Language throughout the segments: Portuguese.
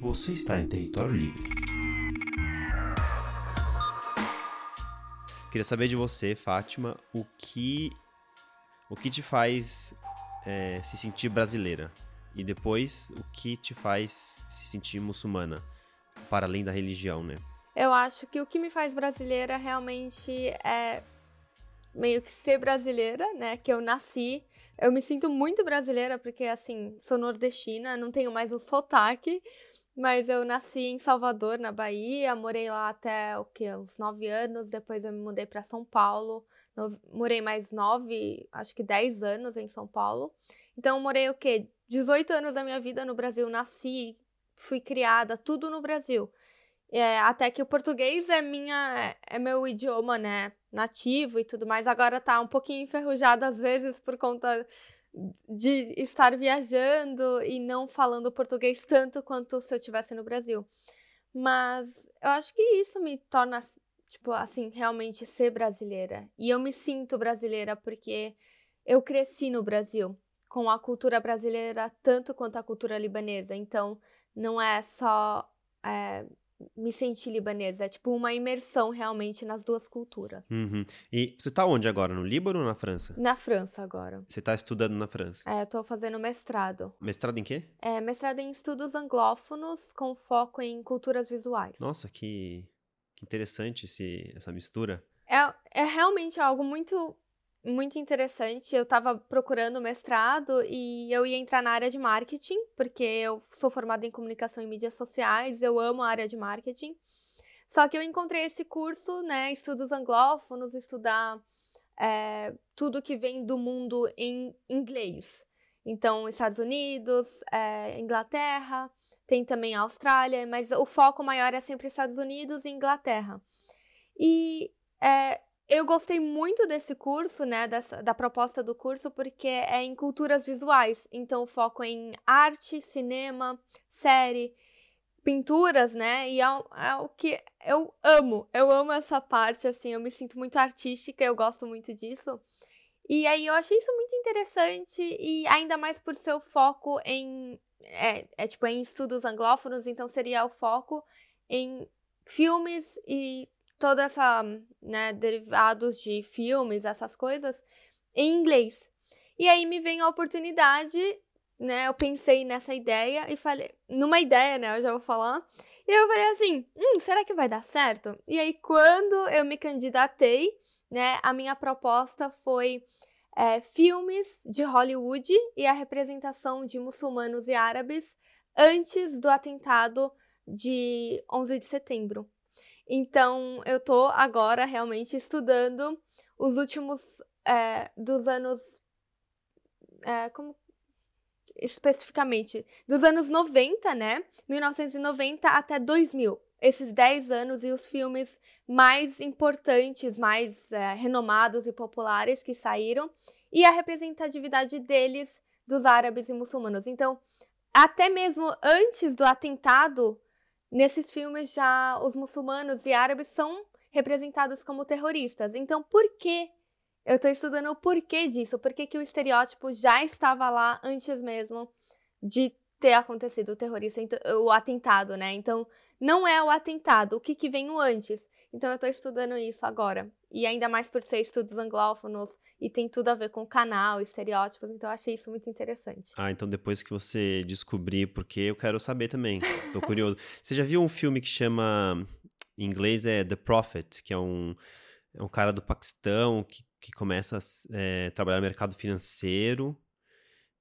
Você está em território livre. Queria saber de você, Fátima, o que o que te faz é, se sentir brasileira e depois o que te faz se sentir muçulmana, para além da religião, né? Eu acho que o que me faz brasileira realmente é meio que ser brasileira, né? Que eu nasci. Eu me sinto muito brasileira porque, assim, sou nordestina, não tenho mais o sotaque, mas eu nasci em Salvador, na Bahia, morei lá até o que, uns nove anos, depois eu me mudei para São Paulo, no, morei mais nove, acho que dez anos em São Paulo. Então, morei o quê? 18 anos da minha vida no Brasil, nasci, fui criada, tudo no Brasil. É, até que o português é minha é meu idioma, né, nativo e tudo mais. Agora tá um pouquinho enferrujado às vezes por conta de estar viajando e não falando português tanto quanto se eu estivesse no Brasil. Mas eu acho que isso me torna tipo assim, realmente ser brasileira. E eu me sinto brasileira porque eu cresci no Brasil com a cultura brasileira tanto quanto a cultura libanesa. Então, não é só é, me sentir libanesa. É tipo uma imersão realmente nas duas culturas. Uhum. E você tá onde agora? No Líbano ou na França? Na França agora. Você tá estudando na França? É, eu tô fazendo mestrado. Mestrado em quê? É, mestrado em estudos anglófonos com foco em culturas visuais. Nossa, que, que interessante esse, essa mistura. É, é realmente algo muito muito interessante. Eu estava procurando mestrado e eu ia entrar na área de marketing, porque eu sou formada em comunicação e mídias sociais, eu amo a área de marketing. Só que eu encontrei esse curso, né, estudos anglófonos, estudar é, tudo que vem do mundo em inglês. Então, Estados Unidos, é, Inglaterra, tem também a Austrália, mas o foco maior é sempre Estados Unidos e Inglaterra. E é, eu gostei muito desse curso, né, dessa, da proposta do curso, porque é em culturas visuais. Então, foco é em arte, cinema, série, pinturas, né? E é, é, o que eu amo. Eu amo essa parte, assim, eu me sinto muito artística, eu gosto muito disso. E aí eu achei isso muito interessante, e ainda mais por seu foco em. É, é tipo, em estudos anglófonos, então seria o foco em filmes e toda essa, né, derivados de filmes, essas coisas, em inglês. E aí me veio a oportunidade, né, eu pensei nessa ideia e falei, numa ideia, né, eu já vou falar, e eu falei assim, hum, será que vai dar certo? E aí quando eu me candidatei, né, a minha proposta foi é, filmes de Hollywood e a representação de muçulmanos e árabes antes do atentado de 11 de setembro. Então, eu tô agora realmente estudando os últimos é, dos anos. É, como especificamente? Dos anos 90, né? 1990 até 2000. Esses 10 anos e os filmes mais importantes, mais é, renomados e populares que saíram, e a representatividade deles, dos árabes e muçulmanos. Então, até mesmo antes do atentado Nesses filmes já os muçulmanos e árabes são representados como terroristas. Então, por que eu estou estudando o porquê disso? Por que, que o estereótipo já estava lá antes mesmo de ter acontecido o terrorista, o atentado, né? Então, não é o atentado, o que, que vem antes. Então, eu estou estudando isso agora. E ainda mais por ser estudos anglófonos e tem tudo a ver com canal, estereótipos, então eu achei isso muito interessante. Ah, então depois que você descobrir porque eu quero saber também. Tô curioso. você já viu um filme que chama em inglês é The Prophet, que é um é um cara do Paquistão que, que começa a é, trabalhar no mercado financeiro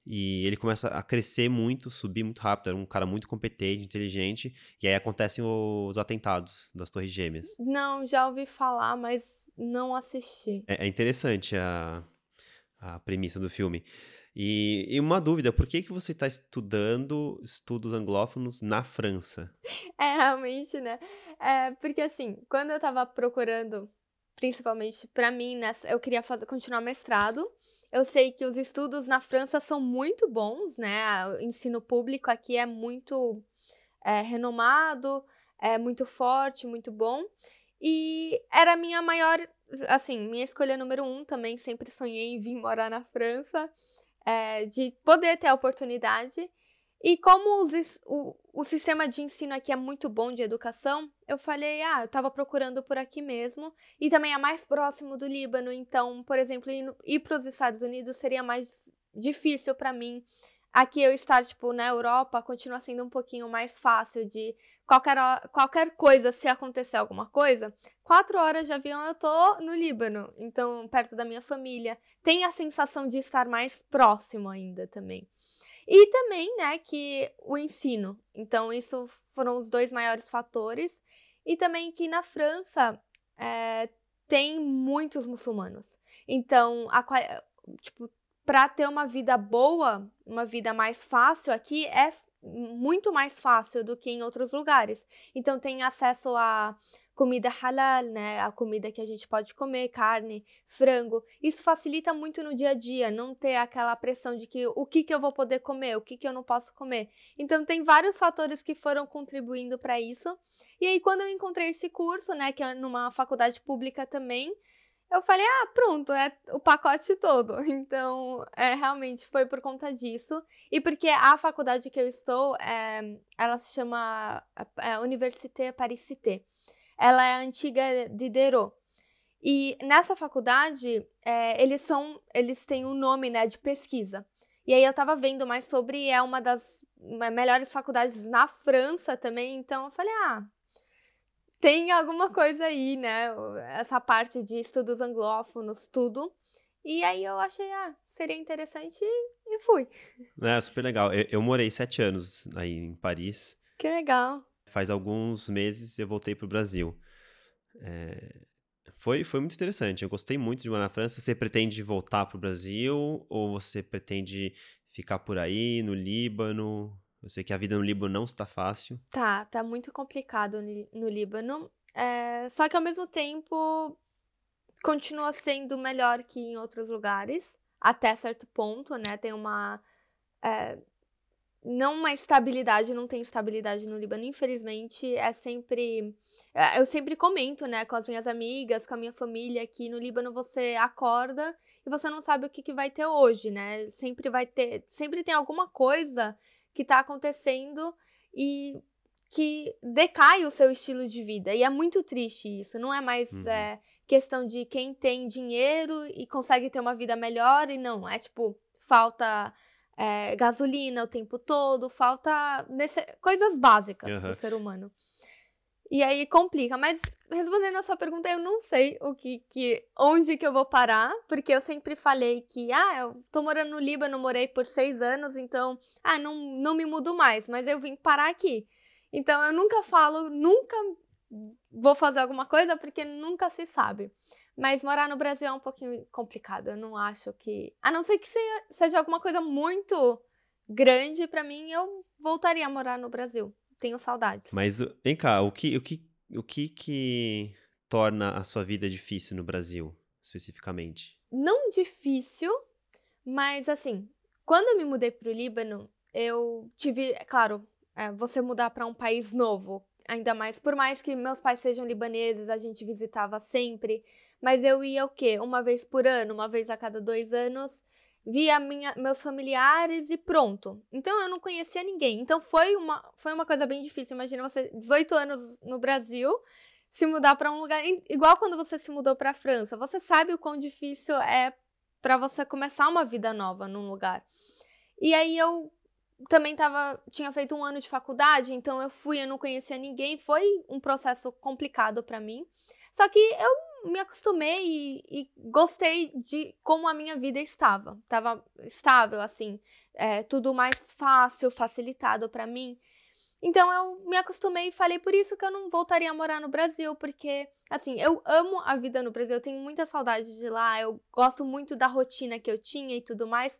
e ele começa a crescer muito, subir muito rápido. Era um cara muito competente, inteligente. E aí acontecem os atentados das Torres Gêmeas. Não, já ouvi falar, mas não assisti. É, é interessante a, a premissa do filme. E, e, uma dúvida, por que, que você está estudando estudos anglófonos na França? É, realmente, né? É, porque assim, quando eu estava procurando, principalmente para mim, nessa, eu queria fazer, continuar mestrado. Eu sei que os estudos na França são muito bons, né? O ensino público aqui é muito é, renomado, é muito forte, muito bom. E era a minha maior, assim, minha escolha número um também. Sempre sonhei em vir morar na França, é, de poder ter a oportunidade. E como os, o sistema de ensino aqui é muito bom de educação, eu falei, ah, eu estava procurando por aqui mesmo. E também é mais próximo do Líbano, então, por exemplo, ir, para os Estados Unidos seria mais difícil para mim. Aqui eu estar, tipo, na Europa continua sendo um pouquinho mais fácil de qualquer, qualquer coisa, se acontecer alguma coisa, quatro horas de avião eu tô no Líbano, então perto da minha família. Tem a sensação de estar mais próximo ainda também. E também, né, que o ensino. Então, isso foram os dois maiores fatores. E também que na França é, tem muitos muçulmanos. Então, a, tipo, para ter uma vida boa, uma vida mais fácil aqui, é muito mais fácil do que em outros lugares. Então, tem acesso a comida halal, né? A comida que a gente pode comer, carne, frango. Isso facilita muito no dia a dia, não ter aquela pressão de que o que, que eu vou poder comer, o que, que eu não posso comer. Então, tem vários fatores que foram contribuindo para isso. E aí, quando eu encontrei esse curso, né, que é numa faculdade pública também, eu falei, ah, pronto, é o pacote todo. Então, é, realmente foi por conta disso. E porque a faculdade que eu estou, é, ela se chama é, Université Paris-Cité ela é antiga de Diderot. E nessa faculdade, é, eles são, eles têm um nome, né, de pesquisa. E aí eu tava vendo mais sobre, é uma das melhores faculdades na França também, então eu falei, ah, tem alguma coisa aí, né, essa parte de estudos anglófonos, tudo. E aí eu achei, ah, seria interessante e fui. É, super legal. Eu, eu morei sete anos aí em Paris. Que legal faz alguns meses eu voltei para o Brasil. É, foi, foi muito interessante. Eu gostei muito de morar na França. Você pretende voltar para o Brasil ou você pretende ficar por aí, no Líbano? Eu sei que a vida no Líbano não está fácil. Tá, tá muito complicado no, no Líbano. É, só que ao mesmo tempo continua sendo melhor que em outros lugares, até certo ponto, né? Tem uma. É, não uma estabilidade, não tem estabilidade no Líbano, infelizmente, é sempre é, eu sempre comento, né, com as minhas amigas, com a minha família, que no Líbano você acorda e você não sabe o que, que vai ter hoje, né? Sempre vai ter, sempre tem alguma coisa que tá acontecendo e que decai o seu estilo de vida. E é muito triste isso. Não é mais uhum. é, questão de quem tem dinheiro e consegue ter uma vida melhor e não. É tipo, falta é, gasolina o tempo todo, falta nesse, coisas básicas uhum. para o ser humano. E aí complica, mas respondendo a sua pergunta, eu não sei o que, que onde que eu vou parar, porque eu sempre falei que, ah, eu tô morando no Líbano, morei por seis anos, então, ah, não, não me mudo mais, mas eu vim parar aqui. Então eu nunca falo, nunca vou fazer alguma coisa, porque nunca se sabe. Mas morar no Brasil é um pouquinho complicado. Eu não acho que. A não ser que seja alguma coisa muito grande para mim, eu voltaria a morar no Brasil. Tenho saudades. Mas vem cá, o que, o que, o que, que torna a sua vida difícil no Brasil, especificamente? Não difícil, mas assim, quando eu me mudei para o Líbano, eu tive, é claro, é, você mudar para um país novo, ainda mais, por mais que meus pais sejam libaneses, a gente visitava sempre. Mas eu ia o quê? Uma vez por ano, uma vez a cada dois anos, via minha, meus familiares e pronto. Então eu não conhecia ninguém. Então foi uma, foi uma coisa bem difícil. Imagina você, 18 anos no Brasil, se mudar para um lugar. Igual quando você se mudou para a França. Você sabe o quão difícil é para você começar uma vida nova num lugar. E aí eu também tava, tinha feito um ano de faculdade, então eu fui, eu não conhecia ninguém, foi um processo complicado para mim. Só que eu me acostumei e, e, gostei de como a minha vida estava. Estava estável, assim, é, tudo mais fácil, facilitado para mim. Então eu me acostumei e falei por isso que eu não voltaria a morar no Brasil, porque assim, eu amo a vida no Brasil, eu tenho muita saudade de lá, eu gosto muito da rotina que eu tinha e tudo mais.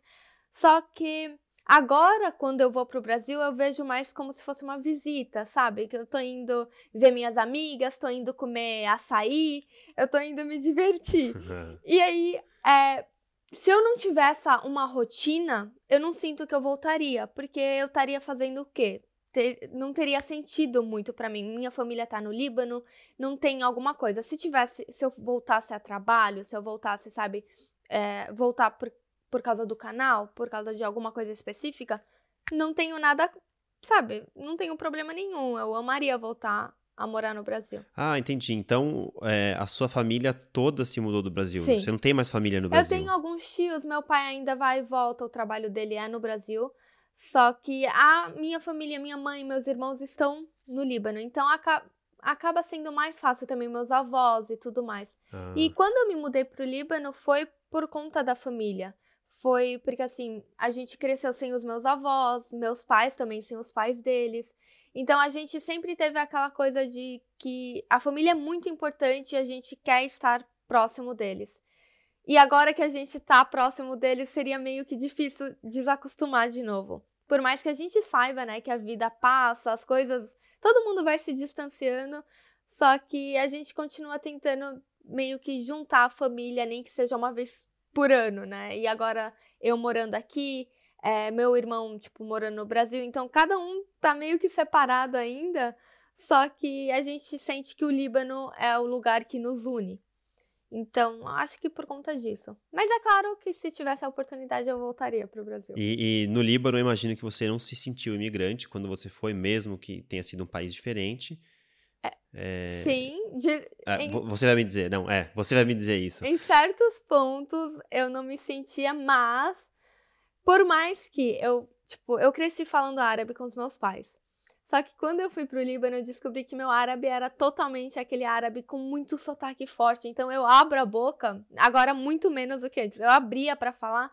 Só que Agora, quando eu vou para o Brasil, eu vejo mais como se fosse uma visita, sabe? Que eu tô indo ver minhas amigas, tô indo comer açaí, eu tô indo me divertir. e aí, é, se eu não tivesse uma rotina, eu não sinto que eu voltaria, porque eu estaria fazendo o quê? Ter, não teria sentido muito para mim. Minha família tá no Líbano, não tem alguma coisa. Se tivesse, se eu voltasse a trabalho, se eu voltasse, sabe, é, voltar por, por causa do canal, por causa de alguma coisa específica, não tenho nada, sabe? Não tenho problema nenhum. Eu amaria voltar a morar no Brasil. Ah, entendi. Então, é, a sua família toda se mudou do Brasil. Sim. Você não tem mais família no Brasil. Eu tenho alguns tios, meu pai ainda vai e volta, o trabalho dele é no Brasil. Só que a minha família, minha mãe e meus irmãos estão no Líbano. Então aca acaba sendo mais fácil também meus avós e tudo mais. Ah, E quando eu me mudei pro Líbano foi por conta da família. Foi porque assim, a gente cresceu sem os meus avós, meus pais também sem os pais deles. Então a gente sempre teve aquela coisa de que a família é muito importante e a gente quer estar próximo deles. E agora que a gente tá próximo deles, seria meio que difícil desacostumar de novo. Por mais que a gente saiba, né, que a vida passa, as coisas, todo mundo vai se distanciando, só que a gente continua tentando meio que juntar a família, nem que seja uma vez por ano, né? E agora eu morando aqui, é, meu irmão, tipo, morando no Brasil, então cada um tá meio que separado ainda, só que a gente sente que o Líbano é o lugar que nos une. Então, acho que por conta disso. Mas é claro que se tivesse a oportunidade, eu voltaria pro Brasil. E, e no Líbano, eu imagino que você não se sentiu imigrante quando você foi, mesmo que tenha sido um país diferente. É, Sim, de- é, em- vo- você vai me dizer, não, é, você vai me dizer isso. Em certos pontos eu não me sentia, mas por mais que eu, tipo, eu cresci falando árabe com os meus pais. Só que quando eu fui pro Líbano, eu descobri que meu árabe era totalmente aquele árabe com muito sotaque forte. Então eu abro a boca, agora muito menos do que antes. Eu abria pra falar.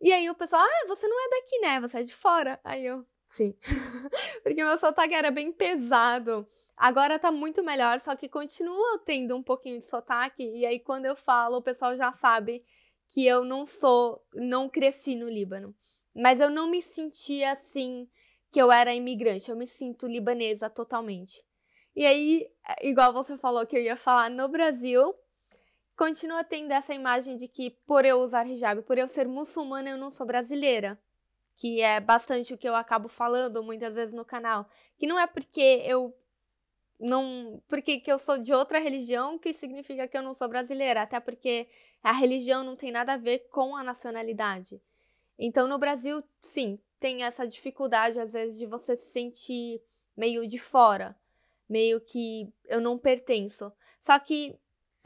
E aí o pessoal, ah, você não é daqui, né? Você é de fora. Aí eu, sim. Porque meu sotaque era bem pesado. Agora tá muito melhor, só que continua tendo um pouquinho de sotaque. E aí, quando eu falo, o pessoal já sabe que eu não sou, não cresci no Líbano. Mas eu não me sentia assim que eu era imigrante. Eu me sinto libanesa totalmente. E aí, é, igual você falou que eu ia falar no Brasil, continua tendo essa imagem de que por eu usar hijab, por eu ser muçulmana, eu não sou brasileira. Que é bastante o que eu acabo falando muitas vezes no canal. Que não é porque eu não. Porque que eu sou de outra religião que significa que eu não sou brasileira. Até porque a religião não tem nada a ver com a nacionalidade. Então, no Brasil, sim, tem essa dificuldade, às vezes, de você se sentir meio de fora. Meio que eu não pertenço. Só que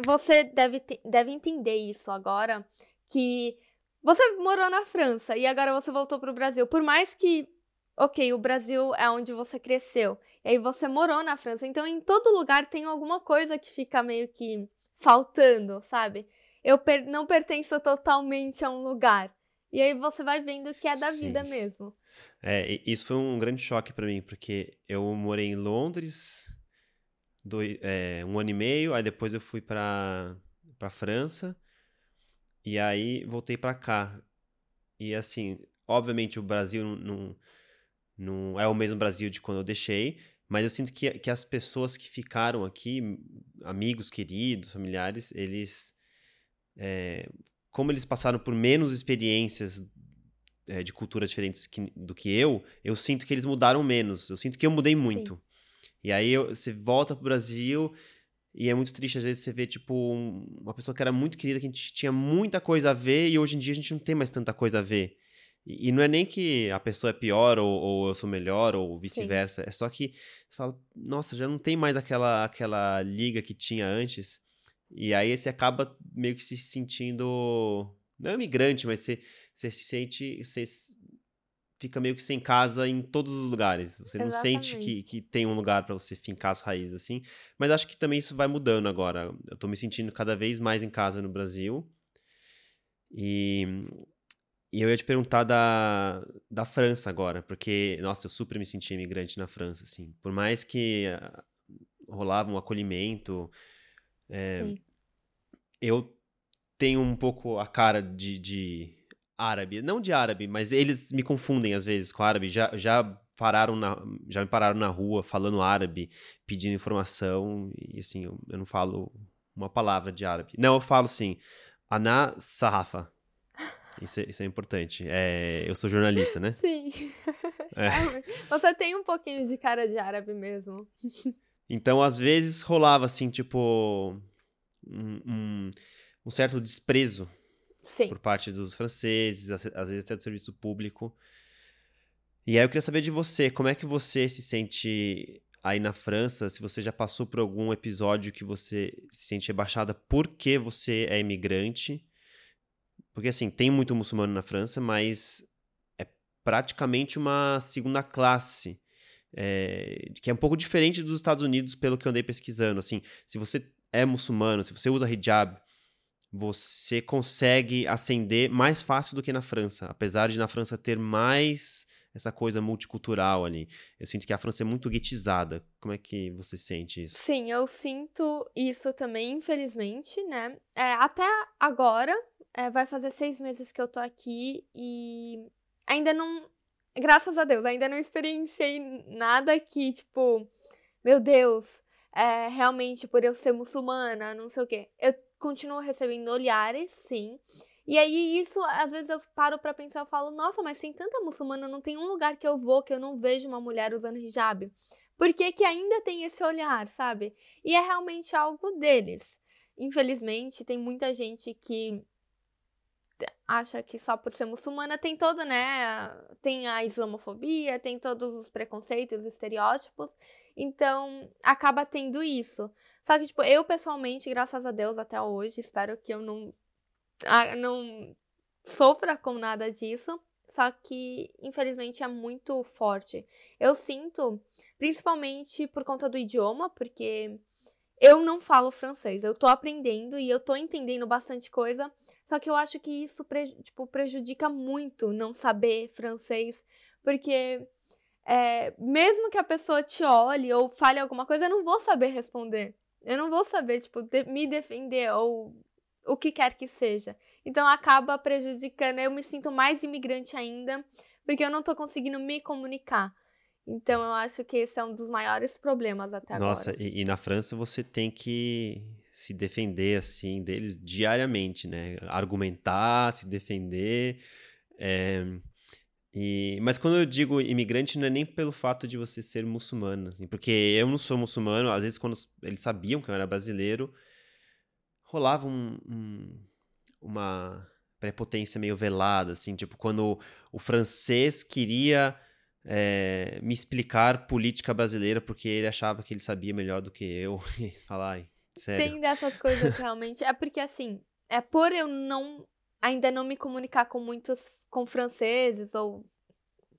você deve, te- deve entender isso agora, que você morou na França e agora você voltou para o Brasil. Por mais que, ok, o Brasil é onde você cresceu, e aí você morou na França, então em todo lugar tem alguma coisa que fica meio que faltando, sabe? Eu per- não pertenço totalmente a um lugar. E aí você vai vendo que é da Sim. vida mesmo. É, isso foi um grande choque pra mim, porque eu morei em Londres dois, é, um ano e meio, aí depois eu fui pra, pra França, e aí voltei pra cá. E assim, obviamente o Brasil não, não, não é o mesmo Brasil de quando eu deixei, mas eu sinto que, que as pessoas que ficaram aqui, amigos, queridos, familiares, eles. é, como eles passaram por menos experiências é, de culturas diferentes que- do que eu, eu sinto que eles mudaram menos. Eu sinto que eu mudei muito. E aí eu- você volta pro Brasil e é muito triste, às vezes, você vê, tipo, um- uma pessoa que era muito querida, que a gente tinha muita coisa a ver, e hoje em dia a gente não tem mais tanta coisa a ver. E, e não é nem que a pessoa é pior, ou, ou eu sou melhor, ou vice-versa. É só que você fala, nossa, já não tem mais aquela, aquela liga que tinha antes. E aí você acaba meio que se sentindo. Não é imigrante, mas você, você se sente. Você fica meio que sem casa em todos os lugares. Você não sente que, Exatamente. que tem um lugar pra você fincar as raízes assim. Mas acho que também isso vai mudando agora. Eu tô me sentindo cada vez mais em casa no Brasil. E, e eu ia te perguntar da, da França agora, porque, nossa, eu super me senti imigrante na França, assim. Por mais que ah, rolava um acolhimento, é, eu tenho um pouco a cara de, de árabe. Não de árabe, mas eles me confundem às vezes com árabe. Já, já pararam na, já me pararam na rua falando árabe, pedindo informação, e assim, eu, eu não falo uma palavra de árabe. Não, eu falo sim. Ana Sahafa. Isso é, isso é importante. É, eu sou jornalista, né? Sim. É. Você tem um pouquinho de cara de árabe mesmo. Então, às vezes, rolava assim, tipo. Um, um- um certo desprezo Sim. por parte dos franceses, às às vezes até do serviço público. E aí eu queria saber de você, como é que você se sente aí na França, se você já passou por algum episódio que você se sente rebaixada porque você é imigrante. Porque assim, tem muito muçulmano na França, mas é praticamente uma segunda classe. É, que é um pouco diferente dos Estados Unidos, pelo que eu andei pesquisando. Assim, se você é muçulmano, se você usa hijab, você consegue ascender mais fácil do que na França, apesar de na França ter mais essa coisa multicultural ali. Eu sinto que a França é muito guetizada. Como é que você sente isso? Sim, eu sinto isso também, infelizmente, né? É, até agora, é, vai fazer seis meses que eu tô aqui e ainda não. Graças a Deus, ainda não experienciei nada que, tipo, meu Deus, é, realmente por eu ser muçulmana, não sei o quê. Eu continuo recebendo olhares, sim. E aí, isso, às vezes eu paro para pensar, eu falo, nossa, mas tem tanta muçulmana, não tem um lugar que eu vou que eu não vejo uma mulher usando hijab. Por que, que ainda tem esse olhar, sabe? E é realmente algo deles. Infelizmente, tem muita gente que acha que só por ser muçulmana tem todo, né? Tem a islamofobia, tem todos os preconceitos, estereótipos. Então, acaba tendo isso. Só que, tipo, eu pessoalmente, graças a Deus, até hoje, espero que eu não não sofra com nada disso. Só que, infelizmente, é muito forte. Eu sinto, principalmente por conta do idioma, porque eu não falo francês. Eu tô aprendendo e eu tô entendendo bastante coisa. Só que eu acho que isso tipo, prejudica muito não saber francês. Porque é, mesmo que a pessoa te olhe ou fale alguma coisa, eu não vou saber responder. Eu não vou saber, tipo, de me defender ou o que quer que seja. Então acaba prejudicando, eu me sinto mais imigrante ainda, porque eu não tô conseguindo me comunicar. Então eu acho que esse é um dos maiores problemas até Nossa, agora. Nossa, e, e, na França você tem que se defender assim deles diariamente, né? Argumentar, se defender. É... E, mas quando eu digo imigrante, não é nem pelo fato de você ser muçulmano, assim, porque eu não sou muçulmano, às vezes quando eles sabiam que eu era brasileiro, rolava um, um, uma prepotência meio velada, assim, tipo, quando o francês queria é, me explicar política brasileira porque ele achava que ele sabia melhor do que eu. E falar, sério. Tem dessas coisas realmente. É porque, assim, é por eu não ainda não me comunicar com muitos com franceses ou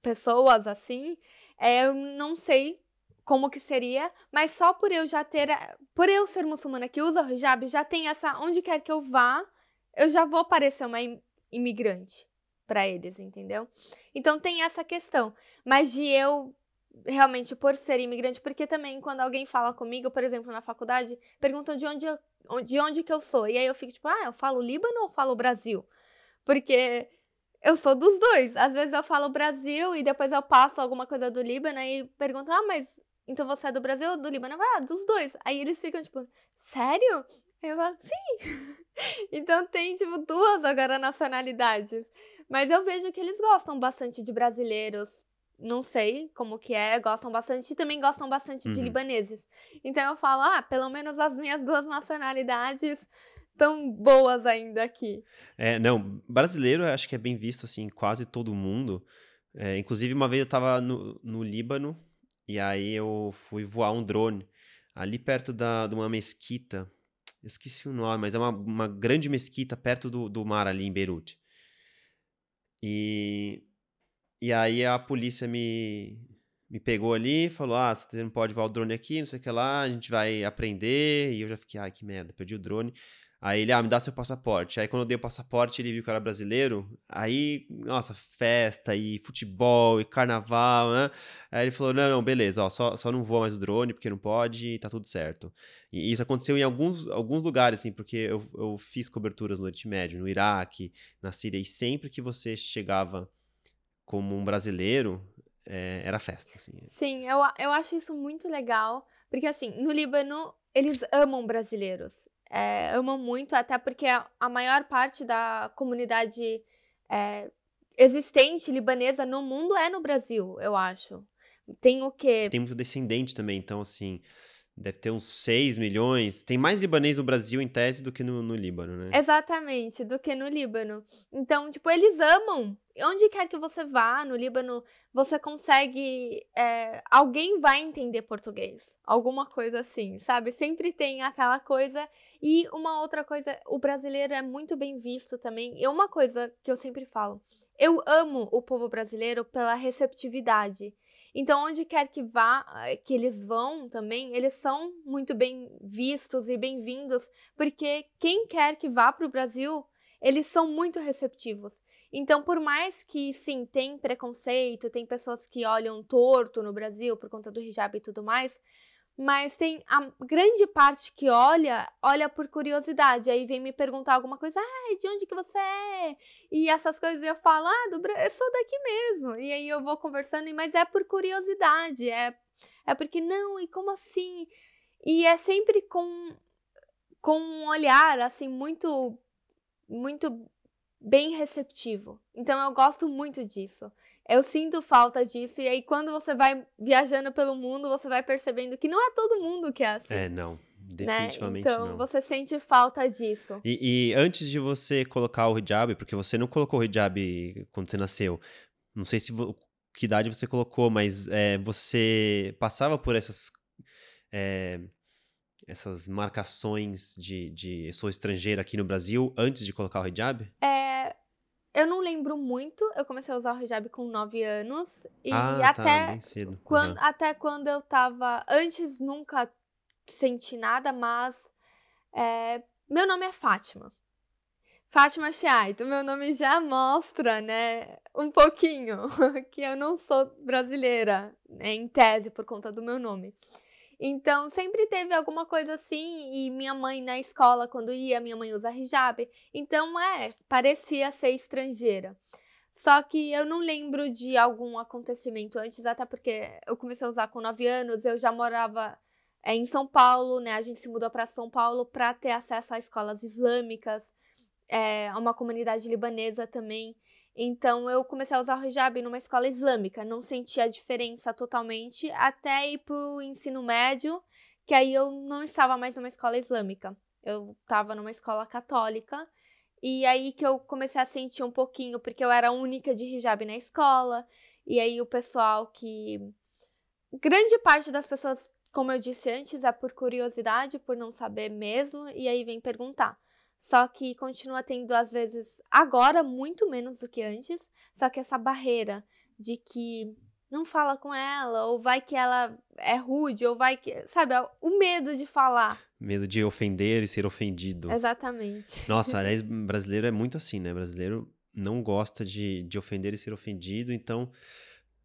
pessoas assim, é, eu não sei como que seria, mas só por eu já ter, por eu ser muçulmana que usa o hijab, já tem essa, onde quer que eu vá, eu já vou parecer uma imigrante para eles, entendeu? Então tem essa questão, mas de eu realmente por ser imigrante, porque também quando alguém fala comigo, por exemplo, na faculdade, perguntam de onde eu, de onde que eu sou, e aí eu fico tipo, ah, eu falo Líbano ou falo Brasil? Porque eu sou dos dois. Às vezes eu falo Brasil e depois eu passo alguma coisa do Líbano e perguntam, ah, mas então você é do Brasil ou do Líbano? Ah, dos dois. Aí eles ficam tipo, sério? Aí eu falo, sim! então tem, tipo, duas agora nacionalidades. Mas eu vejo que eles gostam bastante de brasileiros. Não sei como que é, gostam bastante e também gostam bastante uhum. de libaneses. Então eu falo, ah, pelo menos as minhas duas nacionalidades tão boas ainda aqui. É, não, brasileiro eu acho que é bem visto, assim, quase todo mundo. É, inclusive, uma vez eu tava no, no Líbano, e aí eu fui voar um drone ali perto da, de uma mesquita. Eu esqueci o nome, mas é uma, uma grande mesquita perto do, do mar ali em Beirute. E, e aí a polícia me, me pegou ali e falou: Ah, você não pode voar o drone aqui, não sei o que lá, a gente vai aprender. E eu já fiquei, ai, que merda, perdi o drone. Aí ele, ah, me dá seu passaporte. Aí quando eu dei o passaporte, ele viu que eu era brasileiro. Aí, nossa, festa e futebol e carnaval, né? Aí ele falou: não, não, beleza, ó, só, só não voa mais o drone porque não pode tá tudo certo. E isso aconteceu em alguns, alguns lugares, assim, porque eu, eu fiz coberturas no Oriente Médio, no Iraque, na Síria, e sempre que você chegava como um brasileiro, é, era festa, assim. Sim, eu, eu acho isso muito legal, porque assim, no Líbano, eles amam brasileiros é, amam muito, até porque a, maior parte da comunidade é, existente libanesa no mundo é no Brasil, eu acho. Tem o quê? Tem muito descendente também, então assim. Deve ter uns 6 milhões. Tem mais libanês no Brasil, em tese, do que no, no Líbano, né? Exatamente, do que no Líbano. Então, tipo, eles amam. Onde quer que você vá, no Líbano, você consegue. É, alguém vai entender português. Alguma coisa assim, sabe? Sempre tem aquela coisa. E uma outra coisa, o brasileiro é muito bem visto também. E uma coisa que eu sempre falo. Eu amo o povo brasileiro pela receptividade. Então, onde quer que vá, eh, que eles vão também, eles são muito bem vistos e bem-vindos, porque quem quer que vá para o Brasil, eles são muito receptivos. Então, por mais que sim, tem preconceito, tem pessoas que olham torto no Brasil por conta do hijab e tudo mais, mas tem a grande parte que olha, olha por curiosidade. Aí vem me perguntar alguma coisa, ah, de onde que você é? E essas coisas eu falo, ah, do, eu sou daqui mesmo. E aí eu vou conversando, mas é por curiosidade, é, é porque, não, e como assim? E é sempre com, com um olhar, assim, muito, muito bem receptivo. Então eu gosto muito disso. Eu sinto falta disso, e aí quando você vai viajando pelo mundo, você vai percebendo que não é todo mundo que é assim. É, não. Definitivamente né? Então, não. você sente falta disso. E, e, antes de você colocar o hijab, porque você não colocou o hijab quando você nasceu, não sei se que idade você colocou, mas é, você passava por essas é, essas marcações de, de sou estrangeira aqui no Brasil antes de colocar o hijab? É, eu não lembro muito. Eu comecei a usar o hijab com 9 anos. E ah, até, tá, bem cedo. Quando, Uhum. até quando eu tava. Antes nunca senti nada, mas. é, meu nome é Fátima. Fátima Chiaito. Meu nome já mostra, né? Um pouquinho que eu não sou brasileira, né, em tese, por conta do meu nome. Então, sempre teve alguma coisa assim, e minha mãe na escola, quando ia, minha mãe usa hijab. Então, é, parecia ser estrangeira. Só que eu não lembro de algum acontecimento antes, até porque eu comecei a usar com 9 anos, eu já morava é, em São Paulo, né? A gente se mudou para São Paulo para ter acesso a escolas islâmicas, é, a uma comunidade libanesa também. Então eu comecei a usar o hijab numa escola islâmica, não senti a diferença totalmente até ir pro ensino médio, que aí eu não estava mais numa escola islâmica. Eu estava numa escola católica. E aí que eu comecei a sentir um pouquinho, porque eu era a única de hijab na escola. E aí o pessoal que grande parte das pessoas, como eu disse antes, é por curiosidade, por não saber mesmo, e aí vem perguntar. Só que continua tendo, às vezes, agora muito menos do que antes, só que essa barreira de que não fala com ela, ou vai que ela é rude, ou vai que. Sabe, o medo de falar. Medo de ofender e ser ofendido. Exatamente. Nossa, aliás, brasileiro é muito assim, né? Brasileiro não gosta de, de ofender e ser ofendido, então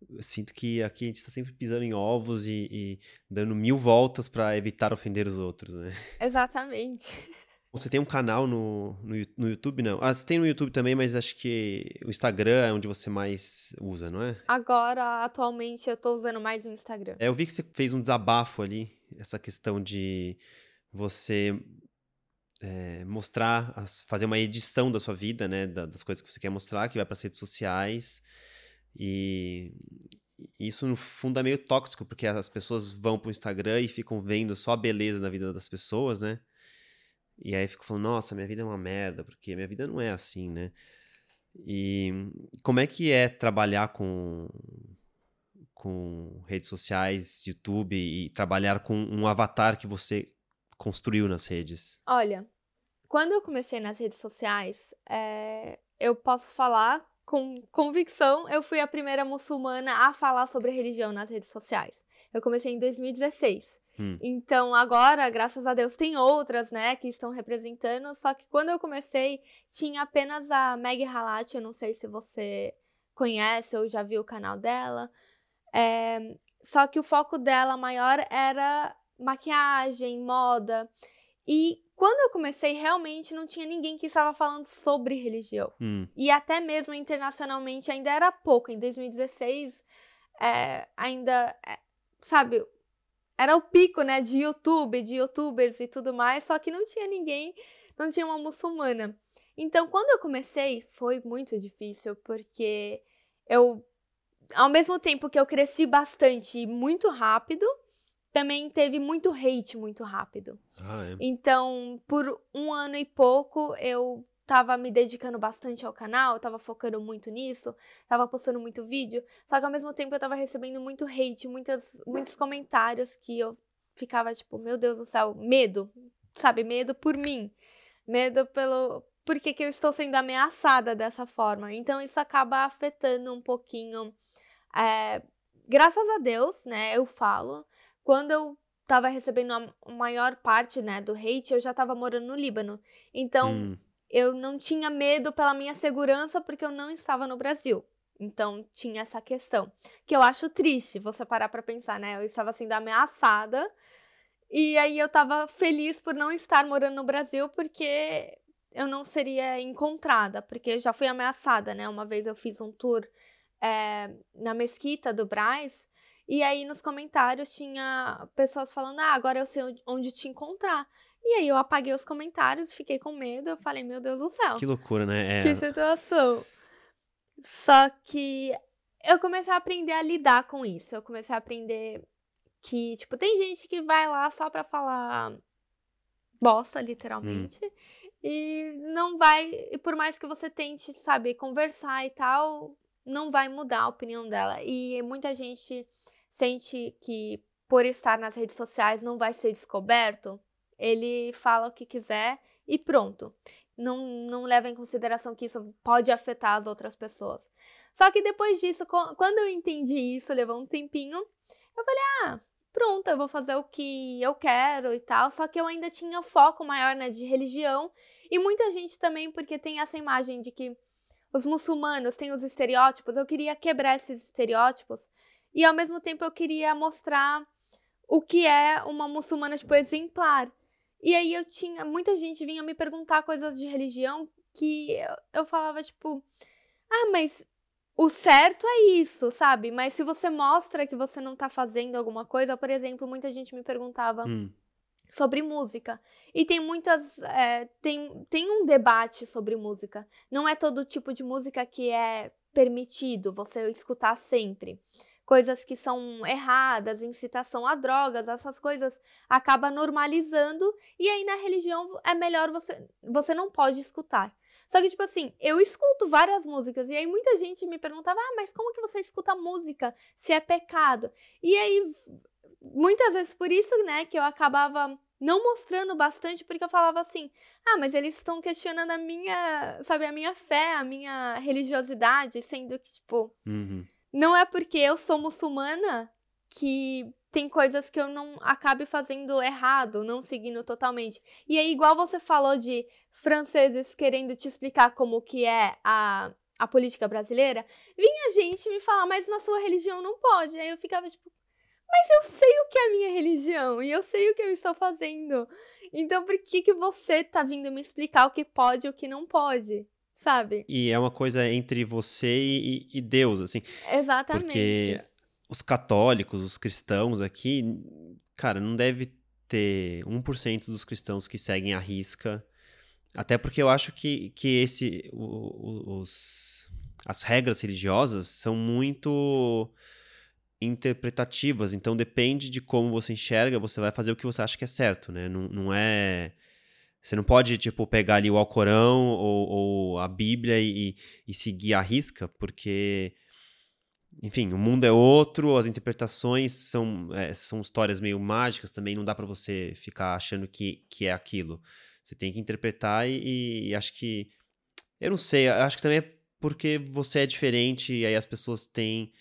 eu sinto que aqui a gente tá sempre pisando em ovos e, e dando mil voltas para evitar ofender os outros, né? Exatamente. Você tem um canal no, no, no, YouTube, não? Ah, você tem no YouTube também, mas acho que o Instagram é onde você mais usa, não é? Agora, atualmente, eu tô usando mais o Instagram. É, eu vi que você fez um desabafo ali, essa questão de você é, mostrar, as, fazer uma edição da sua vida, né? Da, das coisas que você quer mostrar, que vai para as redes sociais. E isso, no fundo, é meio tóxico, porque as pessoas vão pro Instagram e ficam vendo só a beleza da vida das pessoas, né? E aí fico falando, nossa, minha vida é uma merda, porque minha vida não é assim, né? E como é que é trabalhar com, com redes sociais, YouTube e trabalhar com um avatar que você construiu nas redes? Olha, quando eu comecei nas redes sociais, é, eu posso falar com convicção, eu fui a primeira muçulmana a falar sobre religião nas redes sociais. Eu comecei em 2016. Hum. Então, agora, graças a Deus, tem outras, né, que estão representando. Só que quando eu comecei, tinha apenas a Meg Halat. Eu não sei se você conhece ou já viu o canal dela. É, só que o foco dela maior era maquiagem, moda. E quando eu comecei, realmente não tinha ninguém que estava falando sobre religião. Hum. E até mesmo internacionalmente ainda era pouco. Em 2016, é, ainda, é, sabe, era o pico, né, de YouTube, de youtubers e tudo mais, só que não tinha ninguém, não tinha uma muçulmana. Então, quando eu comecei, foi muito difícil, porque eu, ao mesmo tempo que eu cresci bastante e muito rápido, também teve muito hate muito rápido. Ah, é. Então, por um ano e pouco, eu tava me dedicando bastante ao canal, tava focando muito nisso, tava postando muito vídeo, só que ao mesmo tempo eu tava recebendo muito hate, muitas, muitos comentários que eu ficava tipo, meu Deus do céu, medo, sabe? Medo por mim, medo pelo. Por que, que eu estou sendo ameaçada dessa forma? Então isso acaba afetando um pouquinho. É, graças a Deus, né? Eu falo, quando eu tava recebendo a maior parte, né, do hate, eu já tava morando no Líbano. Então, Hum, eu não tinha medo pela minha segurança porque eu não estava no Brasil. Então, tinha essa questão. Que eu acho triste você parar pra pensar, né? Eu estava sendo ameaçada. E aí eu tava feliz por não estar morando no Brasil porque eu não seria encontrada. Porque eu já fui ameaçada, né? Uma vez eu fiz um tour é, na mesquita do Braz. E aí nos comentários tinha pessoas falando: Ah, agora eu sei onde te encontrar. E aí eu apaguei os comentários, fiquei com medo. Eu falei: Meu Deus do céu. que loucura, né? É, Que situação. Só que eu comecei a aprender a lidar com isso. Eu comecei a aprender que, tipo, tem gente que vai lá só pra falar bosta, literalmente. E não vai, e por mais que você tente, sabe, conversar e tal, não vai mudar a opinião dela. E muita gente sente que por estar nas redes sociais não vai ser descoberto. Ele fala o que quiser e pronto não, não leva em consideração que isso pode afetar as outras pessoas. Só que depois disso, quando eu entendi isso, levou um tempinho, eu falei, ah, pronto, eu vou fazer o que eu quero e tal. Só que eu ainda tinha foco maior, né, de religião. E muita gente também, porque tem essa imagem de que os muçulmanos têm os estereótipos, eu queria quebrar esses estereótipos. E ao mesmo tempo eu queria mostrar o que é uma muçulmana, tipo, exemplar. E aí eu tinha. Muita gente vinha me perguntar coisas de religião que eu, eu falava, tipo. Ah, mas o certo é isso, sabe? Mas se você mostra que você não tá fazendo alguma coisa, por exemplo, muita gente me perguntava hum, sobre música. E tem muitas. é, tem, tem um debate sobre música. Não é todo tipo de música que é permitido você escutar sempre coisas que são erradas, incitação a drogas, essas coisas acaba normalizando e aí na religião é melhor você você não pode escutar. Só que tipo assim, eu escuto várias músicas e aí muita gente me perguntava: "Ah, mas como que você escuta música se é pecado?". E aí muitas vezes por isso, né, que eu acabava não mostrando bastante porque eu falava assim: "Ah, mas eles estão questionando a minha, sabe, a minha fé, a minha religiosidade, sendo que tipo, uhum. Não é porque eu sou muçulmana que tem coisas que eu não acabe fazendo errado, não seguindo totalmente. E aí, igual você falou de franceses querendo te explicar como que é a, a política brasileira, vinha gente me falar, mas na sua religião não pode. Aí eu ficava tipo, mas eu sei o que é a minha religião e eu sei o que eu estou fazendo. Então por que que você tá vindo me explicar o que pode e o que não pode? Sabe? E é uma coisa entre você e, e Deus, assim. Exatamente. Porque os católicos, os cristãos aqui, cara, não deve ter 1% dos cristãos que seguem a risca. Até porque eu acho que, que esse, os, as regras religiosas são muito interpretativas. Então depende de como você enxerga, você vai fazer o que você acha que é certo, né? Não, não é. Você não pode, tipo, pegar ali o Alcorão ou, ou a Bíblia e, e seguir a risca, porque enfim, o mundo é outro, as interpretações são, é, são histórias meio mágicas também, não dá pra você ficar achando que, que é aquilo. Você tem que interpretar e, e acho que. Eu não sei, acho que também é porque você é diferente e aí as pessoas têm.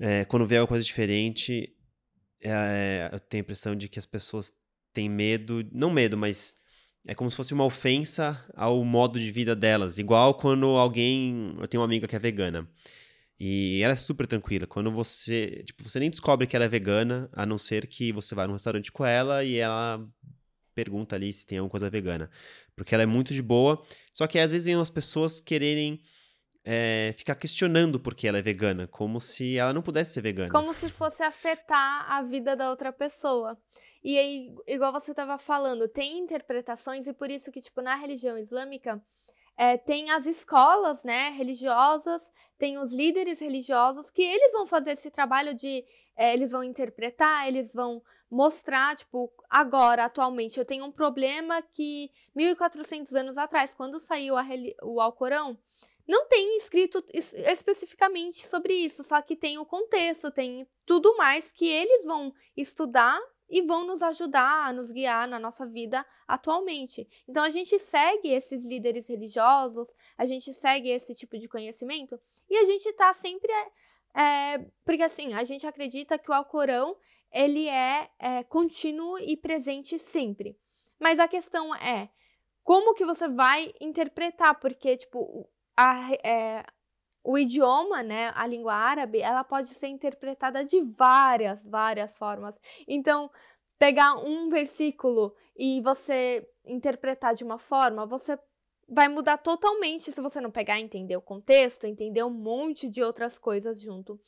é, quando vê alguma coisa diferente, é, eu tenho a impressão de que as pessoas têm medo, não medo, mas é como se fosse uma ofensa ao modo de vida delas. Igual quando alguém. Eu tenho uma amiga que é vegana. E ela é super tranquila. Quando você. Tipo, você nem descobre que ela é vegana, a não ser que você vá num restaurante com ela e ela pergunta ali se tem alguma coisa vegana. Porque ela é muito de boa. Só que às vezes vem umas pessoas quererem é, ficar questionando por que ela é vegana. Como se ela não pudesse ser vegana. Como se fosse afetar a vida da outra pessoa. E aí, igual você estava falando, tem interpretações, e por isso que, tipo, na religião islâmica, é, tem as escolas, né, religiosas, tem os líderes religiosos que eles vão fazer esse trabalho de, é, eles vão interpretar, eles vão mostrar, tipo, agora, atualmente, eu tenho um problema que 1400 anos atrás, quando saiu a, o Alcorão, não tem escrito especificamente sobre isso, só que tem o contexto, tem tudo mais que eles vão estudar e vão nos ajudar a nos guiar na nossa vida atualmente. Então a gente segue esses líderes religiosos, a gente segue esse tipo de conhecimento e a gente está sempre. É, porque assim, a gente acredita que o Alcorão ele é, é contínuo e presente sempre. Mas a questão é como que você vai interpretar, porque, tipo, a, é, o idioma, né, a língua árabe, ela pode ser interpretada de várias, várias formas. Então, pegar um versículo e você interpretar de uma forma, você vai mudar totalmente se você não pegar entender o contexto, entender um monte de outras coisas junto.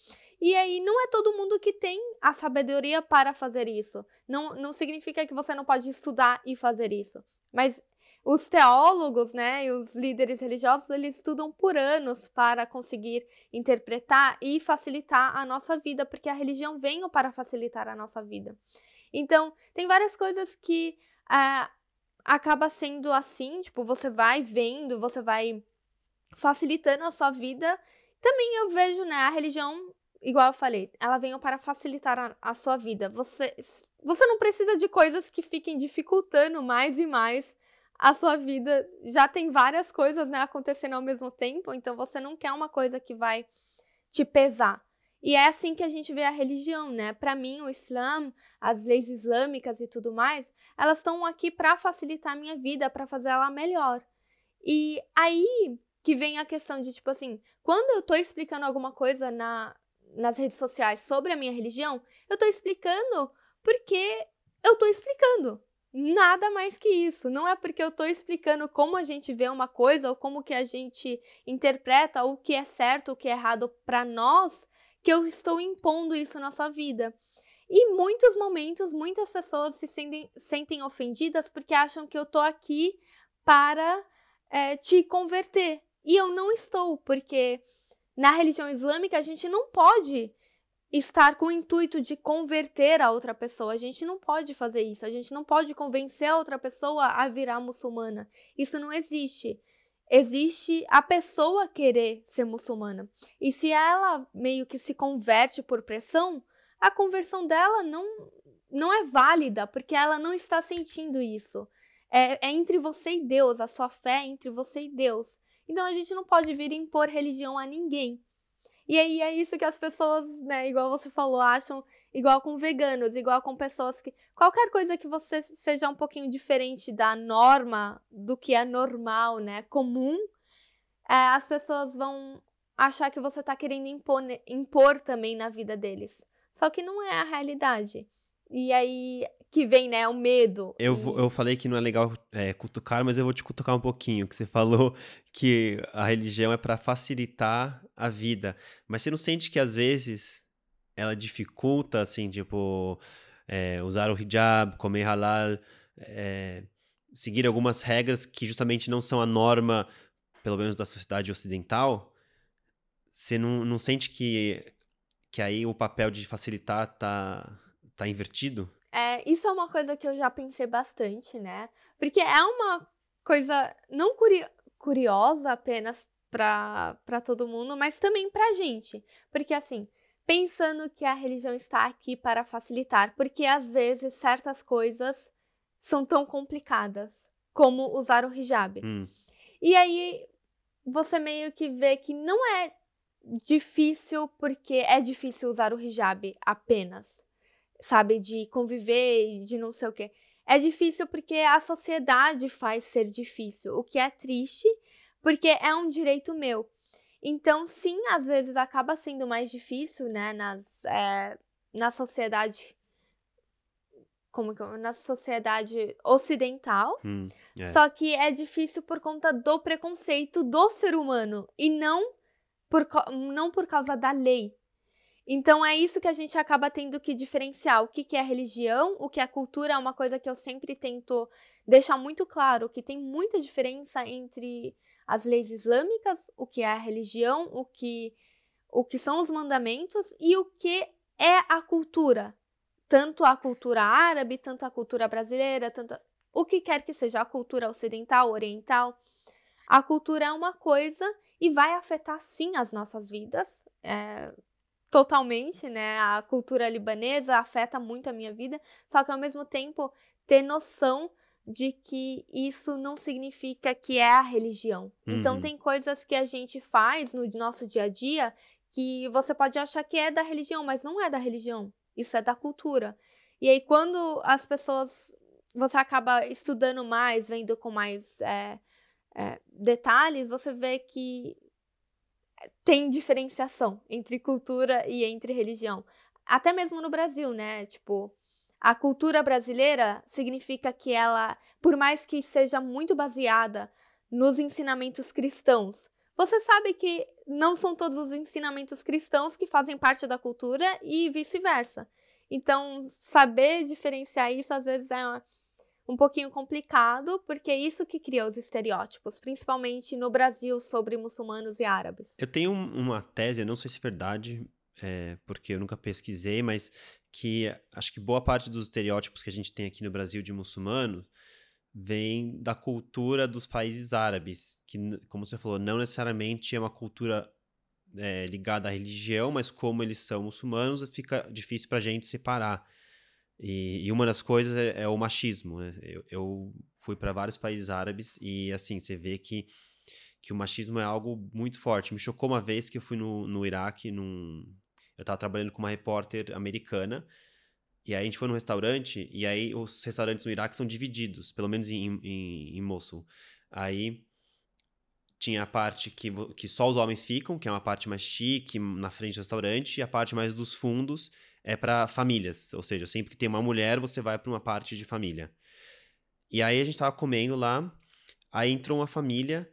E aí, não é todo mundo que tem a sabedoria para fazer isso. Não, não significa que você não pode estudar e fazer isso. Mas os teólogos, né, e os líderes religiosos, eles estudam por anos para conseguir interpretar e facilitar a nossa vida, porque a religião veio para facilitar a nossa vida. Então, tem várias coisas que uh, acaba sendo assim, tipo, você vai vendo, você vai facilitando a sua vida. Também eu vejo, né, a religião, igual eu falei, ela veio para facilitar a, a sua vida. Você, você não precisa de coisas que fiquem dificultando mais e mais a sua vida já tem várias coisas né, acontecendo ao mesmo tempo, então você não quer uma coisa que vai te pesar. E é assim que a gente vê a religião, né? Para mim, o Islã, as leis islâmicas e tudo mais, elas estão aqui para facilitar a minha vida, para fazer ela melhor. E aí que vem a questão de tipo assim, quando eu tô explicando alguma coisa na, nas redes sociais sobre a minha religião, eu tô explicando porque eu tô explicando. Nada mais que isso. Não é porque eu estou explicando como a gente vê uma coisa ou como que a gente interpreta o que é certo, o que é errado para nós, que eu estou impondo isso na sua vida. E muitos momentos, muitas pessoas se sentem, sentem ofendidas porque acham que eu estou aqui para é, te converter. E eu não estou, porque na religião islâmica a gente não pode estar com o intuito de converter a outra pessoa. A gente não pode fazer isso. A gente não pode convencer a outra pessoa a virar muçulmana. Isso não existe. Existe a pessoa querer ser muçulmana. E se ela meio que se converte por pressão, a conversão dela não, não é válida, porque ela não está sentindo isso. É, é entre você e Deus, a sua fé é entre você e Deus. Então a gente não pode vir impor religião a ninguém. E aí é isso que as pessoas, né, igual você falou, acham igual com veganos, igual com pessoas que. Qualquer coisa que você seja um pouquinho diferente da norma, do que é normal, né, comum, é, as pessoas vão achar que você tá querendo impor, impor também na vida deles. Só que não é a realidade. E aí que vem, né, o medo. Eu, e... eu falei que não é legal é, cutucar, mas eu vou te cutucar um pouquinho, que você falou que a religião é para facilitar a vida. Mas você não sente que às vezes ela dificulta, assim, tipo, é, usar o hijab, comer halal, é, seguir algumas regras que justamente não são a norma, pelo menos da sociedade ocidental? Você não, não sente que, que aí o papel de facilitar tá tá invertido? É, isso é uma coisa que eu já pensei bastante, né? Porque é uma coisa não curi curiosa apenas para todo mundo, mas também pra gente. Porque assim, pensando que a religião está aqui para facilitar, porque às vezes certas coisas são tão complicadas, como usar o hijab. Hum. E aí você meio que vê que não é difícil porque é difícil usar o hijab apenas sabe, de conviver e de não sei o quê. É difícil porque a sociedade faz ser difícil, o que é triste, porque é um direito meu. Então, sim, às vezes acaba sendo mais difícil, né, nas, é, na sociedade como que na sociedade ocidental. Hum, é. Só que é difícil por conta do preconceito do ser humano e não por, não por causa da lei. Então é isso que a gente acaba tendo que diferenciar o que, que é religião, o que é cultura, é uma coisa que eu sempre tento deixar muito claro, que tem muita diferença entre as leis islâmicas, o que é a religião, o que, o que são os mandamentos e o que é a cultura. Tanto a cultura árabe, tanto a cultura brasileira, tanto o que quer que seja a cultura ocidental, oriental. A cultura é uma coisa e vai afetar sim as nossas vidas. É, totalmente, né? A cultura libanesa afeta muito a minha vida, só que ao mesmo tempo ter noção de que isso não significa que é a religião. Então, uhum. Então tem coisas que a gente faz no nosso dia a dia que você pode achar que é da religião, mas não é da religião. Isso é da cultura. E aí quando as pessoas você acaba estudando mais, vendo com mais é, é, detalhes, você vê que tem diferenciação entre cultura e entre religião. Até mesmo no Brasil, né? Tipo, a cultura brasileira significa que ela, por mais que seja muito baseada nos ensinamentos cristãos, você sabe que não são todos os ensinamentos cristãos que fazem parte da cultura e vice-versa. Então, saber diferenciar isso às vezes é um pouquinho complicado, porque é isso que cria os estereótipos, principalmente no Brasil, sobre muçulmanos e árabes. Eu tenho uma tese, não sei se é verdade, é, porque eu nunca pesquisei, mas que acho que boa parte dos estereótipos que a gente tem aqui no Brasil de muçulmanos vem da cultura dos países árabes, que, como você falou, não necessariamente é uma cultura é, ligada à religião, mas como eles são muçulmanos, fica difícil para a gente separar. E, e, uma das coisas é, é o machismo. Né? Eu, eu, fui para vários países árabes e, assim, você vê que, que o machismo é algo muito forte. Me chocou uma vez que eu fui no, no Iraque, num... eu estava trabalhando com uma repórter americana, e aí a gente foi num restaurante, e aí os restaurantes no Iraque são divididos, pelo menos em, em, em Mosul. Aí tinha a parte que, que só os homens ficam, que é uma parte mais chique, na frente do restaurante, e a parte mais dos fundos, é para famílias, ou seja, sempre que tem uma mulher, você vai para uma parte de família. E aí a gente tava comendo lá, aí entrou uma família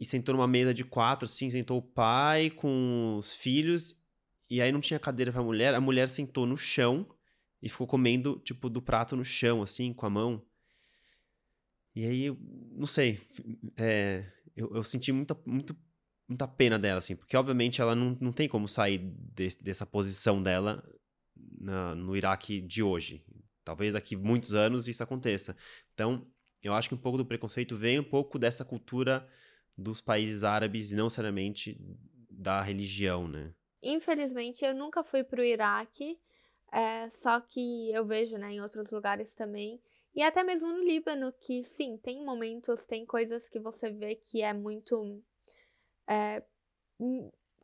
e sentou numa mesa de quatro, assim, sentou o pai com os filhos, e aí não tinha cadeira pra mulher, a mulher sentou no chão e ficou comendo, tipo, do prato no chão, assim, com a mão. E aí, não sei, é, eu, eu senti muita, muito muita pena dela, assim, porque obviamente ela não, não tem como sair de, dessa posição dela na, no Iraque de hoje. Talvez daqui muitos anos isso aconteça. Então, eu acho que um pouco do preconceito vem um pouco dessa cultura dos países árabes e não necessariamente da religião, né? Infelizmente, eu nunca fui para o Iraque, é, só que eu vejo, né, em outros lugares também. E até mesmo no Líbano, que sim, tem momentos, tem coisas que você vê que é muito é,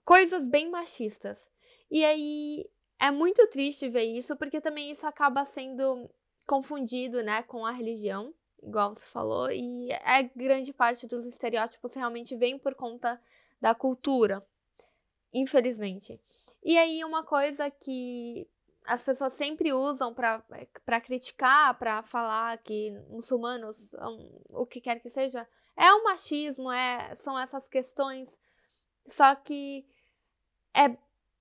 coisas bem machistas. E aí é muito triste ver isso, porque também isso acaba sendo confundido, né, com a religião, igual você falou, e é grande parte dos estereótipos realmente vem por conta da cultura, infelizmente. E aí uma coisa que as pessoas sempre usam para criticar, para falar que muçulmanos, o que quer que seja, é o machismo, é, são essas questões. Só que é,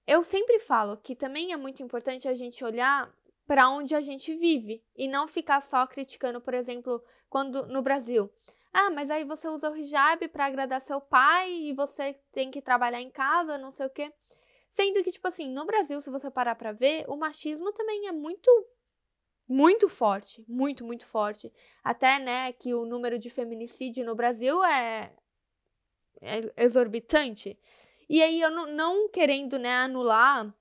eu sempre falo que também é muito importante a gente olhar para onde a gente vive e não ficar só criticando, por exemplo, quando no Brasil. Ah, mas aí você usa o hijab para agradar seu pai e você tem que trabalhar em casa, não sei o quê. Sendo que, tipo assim, no Brasil, se você parar pra ver, o machismo também é muito muito forte, muito, muito forte. Até, né, que o número de feminicídio no Brasil é, é exorbitante. E aí, eu não, não querendo, né, anular,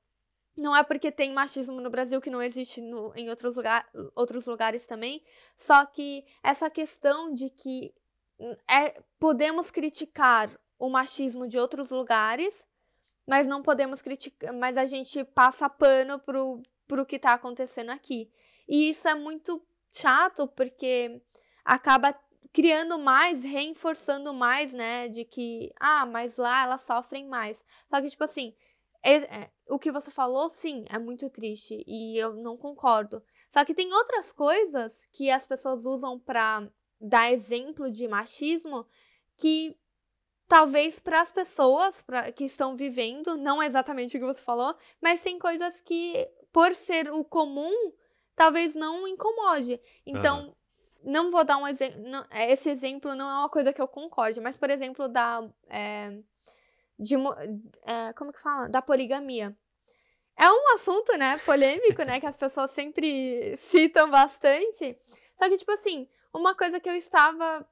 não é porque tem machismo no Brasil que não existe no, em outros, lugar, outros lugares também, só que essa questão de que é, podemos criticar o machismo de outros lugares, mas não podemos criticar, mas a gente passa pano pro, pro que tá acontecendo aqui. E isso é muito chato porque acaba criando mais, reforçando mais, né, de que, ah, mas lá elas sofrem mais. Só que, tipo assim, é, o que você falou, sim, é muito triste e eu não concordo. Só que tem outras coisas que as pessoas usam pra dar exemplo de machismo que talvez para as pessoas pra, que estão vivendo, não exatamente o que você falou, mas tem coisas que, por ser o comum, talvez não incomode. Então, Não vou dar um exemplo. Esse exemplo não é uma coisa que eu concorde, mas, por exemplo, da. É, de, é, como que fala? Da poligamia. É um assunto, né, polêmico, né, que as pessoas sempre citam bastante. Só que, tipo assim, uma coisa que eu estava.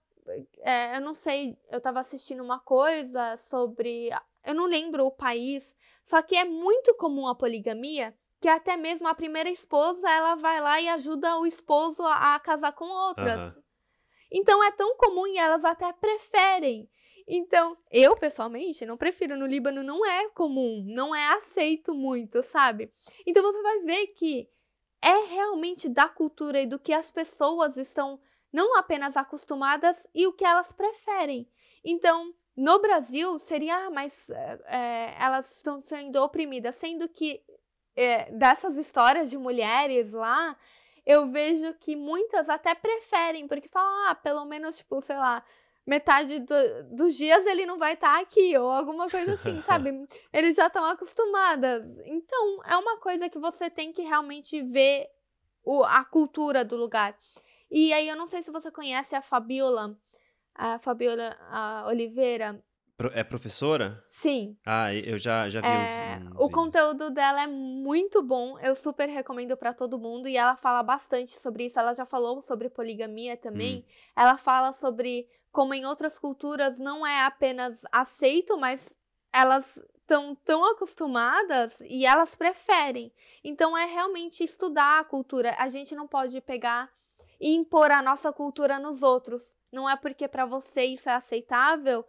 É, eu não sei, eu estava assistindo uma coisa sobre. Eu não lembro o país, só que é muito comum a poligamia, que até mesmo a primeira esposa ela vai lá e ajuda o esposo a, a casar com outras. Uhum. Então é tão comum e elas até preferem. Então, eu pessoalmente não prefiro. No Líbano não é comum, não é aceito muito, sabe? Então você vai ver que é realmente da cultura e do que as pessoas estão não apenas acostumadas e o que elas preferem. Então, no Brasil, seria, ah, mas é, elas estão sendo oprimidas, sendo que é, dessas histórias de mulheres lá, eu vejo que muitas até preferem, porque falam, ah, pelo menos, tipo, sei lá, metade do, dos dias ele não vai estar tá aqui, ou alguma coisa assim, sabe? Eles já estão acostumadas. Então, é uma coisa que você tem que realmente ver o, a cultura do lugar. E aí, eu não sei se você conhece a Fabiola, a Fabiola a Oliveira. É professora? Sim. Ah, eu já, já vi é, uns, uns O conteúdo dela é muito bom, eu super recomendo para todo mundo. E ela fala bastante sobre isso. Ela já falou sobre poligamia também. Hum. Ela fala sobre como em outras culturas não é apenas aceito, mas elas estão tão acostumadas e elas preferem. Então é realmente estudar a cultura. A gente não pode pegar e impor a nossa cultura nos outros. Não é porque para você isso é aceitável,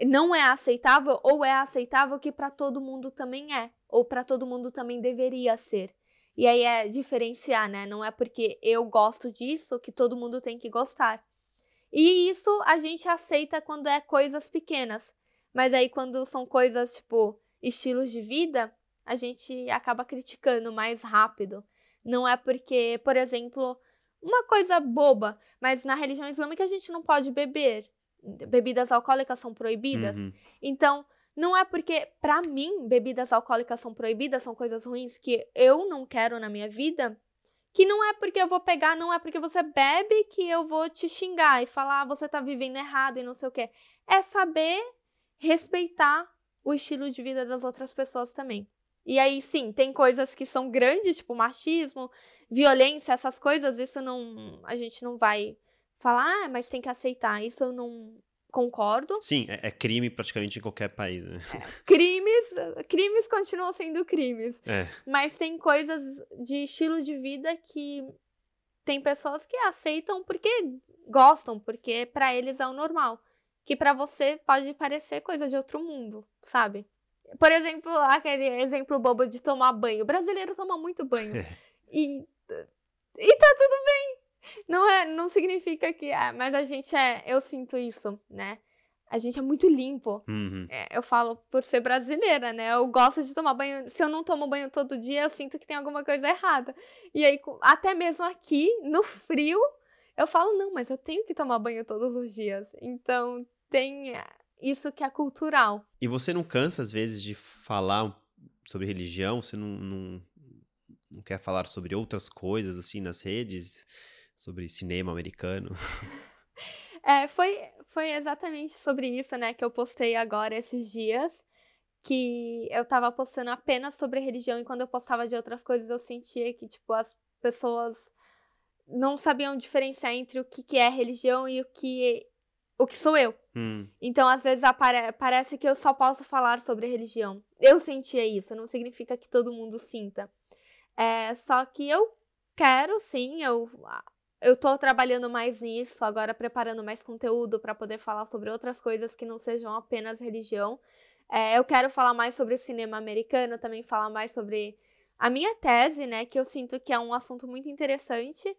não é aceitável ou é aceitável que para todo mundo também é, ou para todo mundo também deveria ser. E aí é diferenciar, né? Não é porque eu gosto disso que todo mundo tem que gostar. E isso a gente aceita quando é coisas pequenas. Mas aí quando são coisas tipo estilos de vida, a gente acaba criticando mais rápido. Não é porque, por exemplo, uma coisa boba, mas na religião islâmica a gente não pode beber. Bebidas alcoólicas são proibidas. Uhum. Então, não é porque, para mim, bebidas alcoólicas são proibidas, são coisas ruins que eu não quero na minha vida, que não é porque eu vou pegar, não é porque você bebe que eu vou te xingar e falar, ah, você tá vivendo errado e não sei o quê. É saber respeitar o estilo de vida das outras pessoas também. E aí, sim, tem coisas que são grandes, tipo machismo, violência, essas coisas, isso não. A gente não vai falar, ah, mas tem que aceitar. Isso eu não concordo. Sim, é, é crime praticamente em qualquer país. Né? É, crimes, crimes continuam sendo crimes. É. Mas tem coisas de estilo de vida que tem pessoas que aceitam porque gostam, porque para eles é o normal. Que para você pode parecer coisa de outro mundo, sabe? Por exemplo, aquele exemplo bobo de tomar banho. O brasileiro toma muito banho. e, e tá tudo bem. Não, é, não significa que. É, mas a gente é. Eu sinto isso, né? A gente é muito limpo. Uhum. É, eu falo por ser brasileira, né? Eu gosto de tomar banho. Se eu não tomo banho todo dia, eu sinto que tem alguma coisa errada. E aí, até mesmo aqui, no frio, eu falo, não, mas eu tenho que tomar banho todos os dias. Então, tem isso que é cultural. E você não cansa, às vezes, de falar sobre religião? Você não, não, não quer falar sobre outras coisas, assim, nas redes? Sobre cinema americano? É, foi, foi exatamente sobre isso, né, que eu postei agora esses dias. Que eu tava postando apenas sobre religião e quando eu postava de outras coisas eu sentia que, tipo, as pessoas não sabiam diferenciar entre o que, que é religião e o que o que sou eu. Hum. Então, às vezes, apare parece que eu só posso falar sobre religião. Eu sentia isso, não significa que todo mundo sinta. É, só que eu quero, sim, eu, eu tô trabalhando mais nisso, agora preparando mais conteúdo para poder falar sobre outras coisas que não sejam apenas religião. É, eu quero falar mais sobre cinema americano, também falar mais sobre a minha tese, né, que eu sinto que é um assunto muito interessante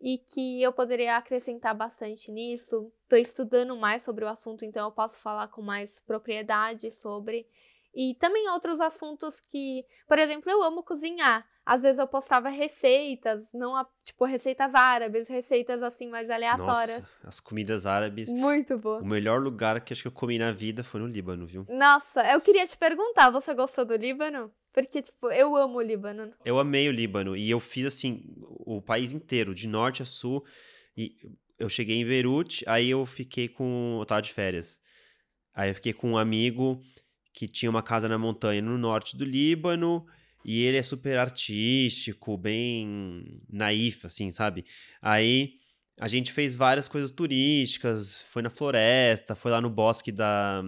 e que eu poderia acrescentar bastante nisso. Estou estudando mais sobre o assunto, então eu posso falar com mais propriedade sobre. E também outros assuntos que, por exemplo, eu amo cozinhar. Às vezes eu postava receitas, não tipo receitas árabes, receitas assim mais aleatórias. Nossa, as comidas árabes. Muito boa. O melhor lugar que acho que eu comi na vida foi no Líbano, viu? Nossa, eu queria te perguntar, você gostou do Líbano? Porque, tipo, eu amo o Líbano. Eu amei o Líbano. E eu fiz, assim, o país inteiro, de norte a sul. E eu cheguei em Beirute, aí eu fiquei com. Eu tava de férias. Aí eu fiquei com um amigo que tinha uma casa na montanha no norte do Líbano. E ele é super artístico, bem naif, assim, sabe? Aí a gente fez várias coisas turísticas, foi na floresta, foi lá no bosque da.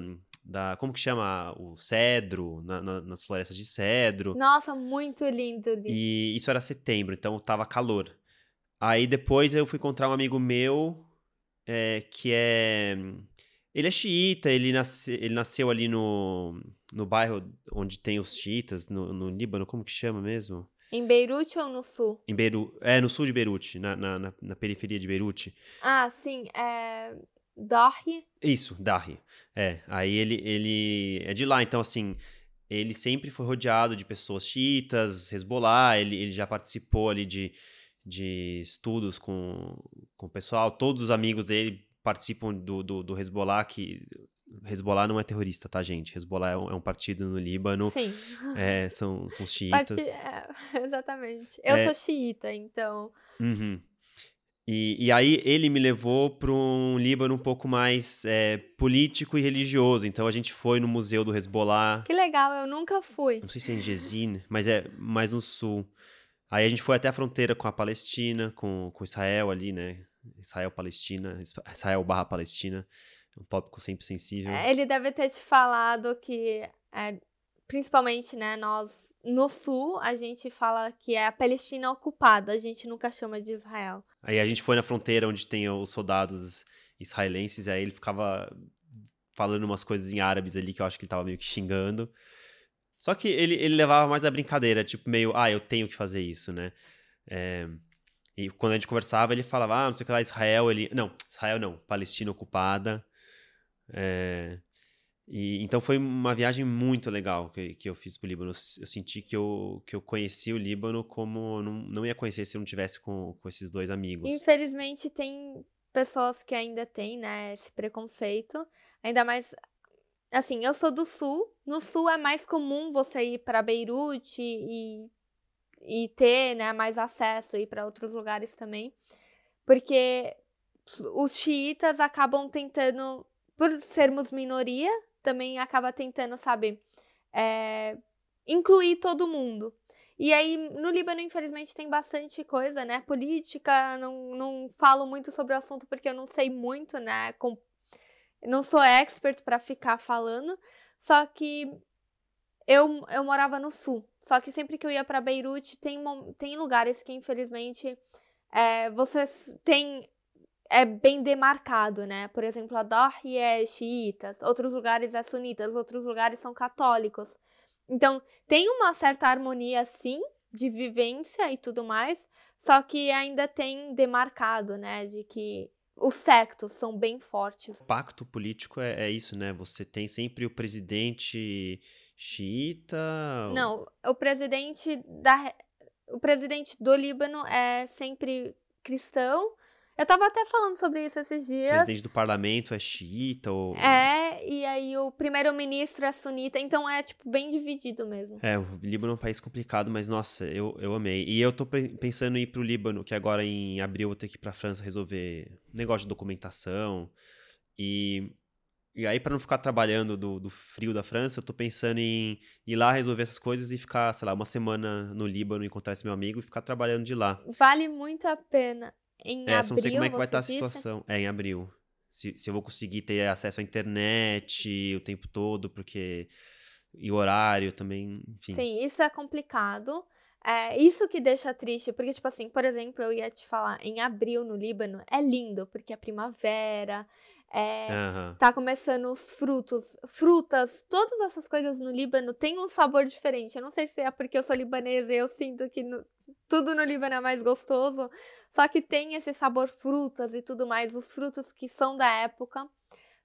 da como que chama? O cedro, na, na, nas florestas de cedro. Nossa, muito lindo. lindo. E isso era setembro, então tava calor. Aí depois eu fui encontrar um amigo meu é, que é. Ele é xiita, ele, nasce, ele nasceu ali no, no bairro onde tem os xiitas, no, no Líbano, como que chama mesmo? Em Beirute ou no sul? Em Beirute. É, no sul de Beirute, na, na, na, na periferia de Beirute. Ah, sim. É. Dahi? Isso, Dahi. É, aí ele, ele é de lá, então assim, ele sempre foi rodeado de pessoas xiitas, Hezbollah, ele, ele já participou ali de, de estudos com, com o pessoal, todos os amigos dele participam do, do, do Hezbollah, que Hezbollah não é terrorista, tá, gente? Hezbollah é um, é um partido no Líbano. Sim. É, são, são xiitas. Parti... É, exatamente. Eu É. sou xiita, então. Uhum. E, e aí ele me levou para um Líbano um pouco mais é, político e religioso. Então a gente foi no museu do Hezbollah. Que legal, eu nunca fui. Não sei se é em Jezin, mas é mais no sul. Aí a gente foi até a fronteira com a Palestina, com, com Israel ali, né? Israel-Palestina, Israel barra Palestina. É um tópico sempre sensível. É, Ele deve ter te falado que, é, principalmente, né, nós no sul, a gente fala que é a Palestina ocupada, a gente nunca chama de Israel. Aí a gente foi na fronteira onde tem os soldados israelenses, e aí ele ficava falando umas coisas em árabes ali que eu acho que ele tava meio que xingando. Só que ele, ele levava mais a brincadeira, tipo, meio, ah, eu tenho que fazer isso, né? É, E quando a gente conversava, ele falava, ah, não sei o que lá, Israel, ele. Não, Israel não, Palestina ocupada. É, E, então foi uma viagem muito legal que, que eu fiz pro Líbano. Eu senti que eu, que eu conheci o Líbano como não, não ia conhecer se eu não tivesse com, com esses dois amigos. Infelizmente, tem pessoas que ainda têm, né, esse preconceito. Ainda mais. Assim, eu sou do sul. No sul é mais comum você ir para Beirute e, e ter, né, mais acesso e ir para outros lugares também. Porque os xiitas acabam tentando, por sermos minoria, também acaba tentando, sabe, é, incluir todo mundo. E aí, no Líbano, infelizmente, tem bastante coisa, né? Política, não, não falo muito sobre o assunto porque eu não sei muito, né? Com, não sou expert para ficar falando. Só que eu, eu morava no sul. Só que sempre que eu ia para Beirute, tem, tem lugares que, infelizmente, é, você tem. É bem demarcado, né? Por exemplo, a Dahi é xiitas, outros lugares é sunitas, outros lugares são católicos. Então, tem uma certa harmonia, sim, de vivência e tudo mais, só que ainda tem demarcado, né? De que os sectos são bem fortes. O pacto político é, é isso, né? Você tem sempre o presidente xiita. Não, o presidente da o presidente do Líbano é sempre cristão. Eu tava até falando sobre isso esses O dias. presidente do parlamento é xiita. Ou... É, e aí o primeiro-ministro é sunita, então é tipo bem dividido mesmo. É, o Líbano é um país complicado, mas nossa, eu, eu amei. E eu tô pe- pensando em ir pro Líbano, que agora em abril eu vou ter que ir pra França resolver negócio de documentação. E, e aí, pra não ficar trabalhando do, do frio da França, eu tô pensando em ir lá resolver essas coisas e ficar, sei lá, uma semana no Líbano, encontrar esse meu amigo e ficar trabalhando de lá. Vale muito a pena. Em É, só não sei abril, como é que vai estar a disse? situação. É, em abril. Se, se eu vou conseguir ter acesso à internet o tempo todo, porque. E o horário também, enfim. Sim, isso é complicado. É isso que deixa triste, porque, tipo assim, por exemplo, eu ia te falar, em abril no Líbano é lindo, porque é primavera, é, Aham. tá começando os frutos, frutas, todas essas coisas no Líbano têm um sabor diferente. Eu não sei se é porque eu sou libanesa e eu sinto que no- tudo no Líbano é mais gostoso, só que tem esse sabor frutas e tudo mais, os frutos que são da época.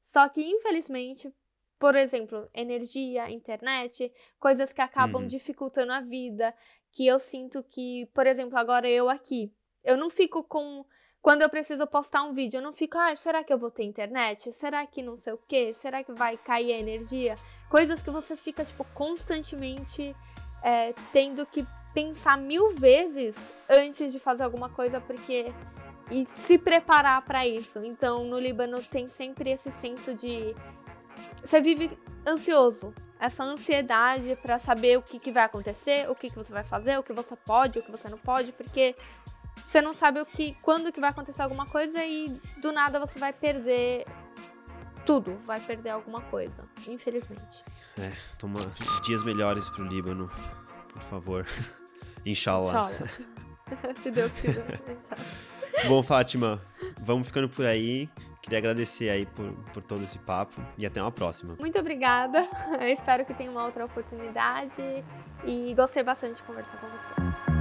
Só que, infelizmente, por exemplo, energia, internet, coisas que acabam Uhum. dificultando a vida, que eu sinto que, por exemplo, agora eu aqui, eu não fico com quando eu preciso postar um vídeo, eu não fico, ah, será que eu vou ter internet? Será que não sei o quê? Será que vai cair a energia? Coisas que você fica, tipo, constantemente é, tendo que pensar mil vezes antes de fazer alguma coisa, porque e se preparar para isso. Então, no Líbano tem sempre esse senso de você vive ansioso, essa ansiedade para saber o que, que vai acontecer, o que, que você vai fazer, o que você pode, o que você não pode, porque você não sabe o que, quando que vai acontecer alguma coisa e do nada você vai perder tudo, vai perder alguma coisa, infelizmente. É, toma dias melhores pro Líbano, por favor. Inshallah. Inshallah. Se Deus quiser. Bom, Fátima, vamos ficando por aí. Queria agradecer aí por, por todo esse papo e até uma próxima. Muito obrigada. Eu espero que tenha uma outra oportunidade e gostei bastante de conversar com você.